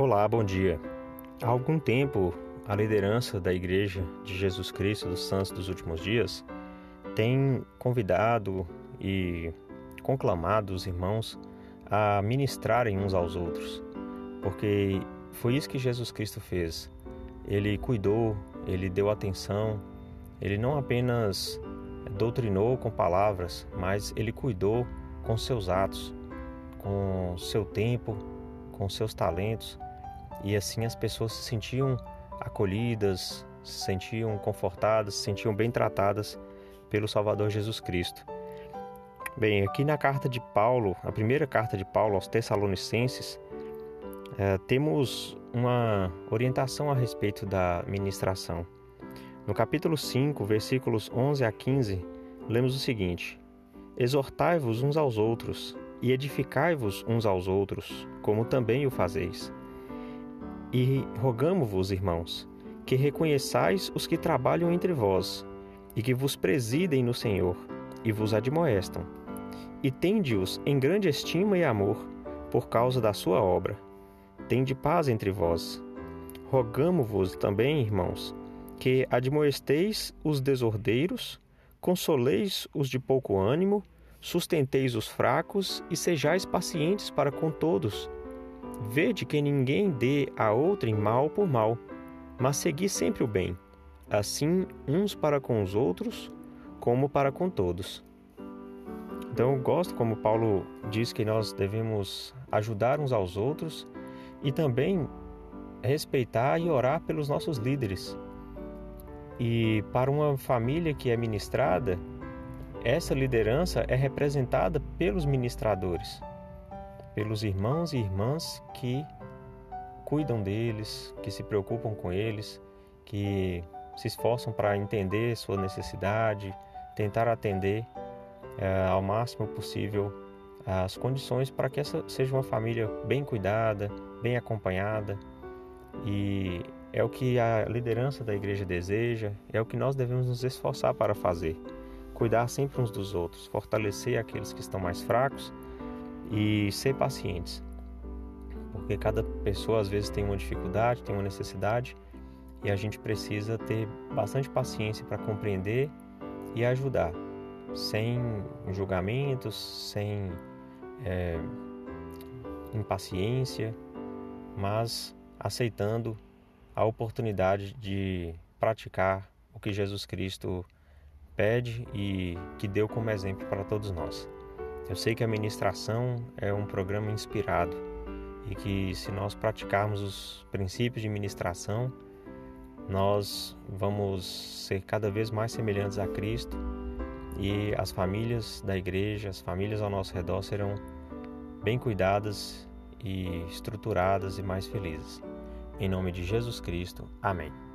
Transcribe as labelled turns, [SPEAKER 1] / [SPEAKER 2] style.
[SPEAKER 1] Olá, bom dia. Há algum tempo, a liderança da Igreja de Jesus Cristo dos Santos dos Últimos Dias tem convidado e conclamado os irmãos a ministrarem uns aos outros, porque foi isso que Jesus Cristo fez. Ele cuidou, ele deu atenção, ele não apenas doutrinou com palavras, mas ele cuidou com seus atos, com seu tempo, com seus talentos e assim as pessoas se sentiam acolhidas, se sentiam confortadas, se sentiam bem tratadas pelo Salvador Jesus Cristo. Bem, aqui na carta de Paulo, a primeira carta de Paulo aos Tessalonicenses, é, temos uma orientação a respeito da ministração. No capítulo 5, versículos 11 a 15, lemos o seguinte: Exortai-vos uns aos outros e edificai-vos uns aos outros, como também o fazeis e rogamo-vos, irmãos, que reconheçais os que trabalham entre vós, e que vos presidem no Senhor, e vos admoestam. E tende-os em grande estima e amor, por causa da sua obra. Tende paz entre vós. Rogamo-vos também, irmãos, que admoesteis os desordeiros, consoleis os de pouco ânimo, sustenteis os fracos e sejais pacientes para com todos Vede que ninguém dê a outrem mal por mal, mas segui sempre o bem, assim uns para com os outros, como para com todos. Então eu gosto como Paulo diz que nós devemos ajudar uns aos outros e também respeitar e orar pelos nossos líderes. E para uma família que é ministrada, essa liderança é representada pelos ministradores pelos irmãos e irmãs que cuidam deles, que se preocupam com eles, que se esforçam para entender sua necessidade, tentar atender é, ao máximo possível as condições para que essa seja uma família bem cuidada, bem acompanhada. E é o que a liderança da igreja deseja, é o que nós devemos nos esforçar para fazer. Cuidar sempre uns dos outros, fortalecer aqueles que estão mais fracos e ser pacientes, porque cada pessoa às vezes tem uma dificuldade, tem uma necessidade e a gente precisa ter bastante paciência para compreender e ajudar, sem julgamentos, sem é, impaciência, mas aceitando a oportunidade de praticar o que Jesus Cristo pede e que deu como exemplo para todos nós. Eu sei que a ministração é um programa inspirado e que se nós praticarmos os princípios de ministração, nós vamos ser cada vez mais semelhantes a Cristo e as famílias da igreja, as famílias ao nosso redor serão bem cuidadas e estruturadas e mais felizes. Em nome de Jesus Cristo. Amém.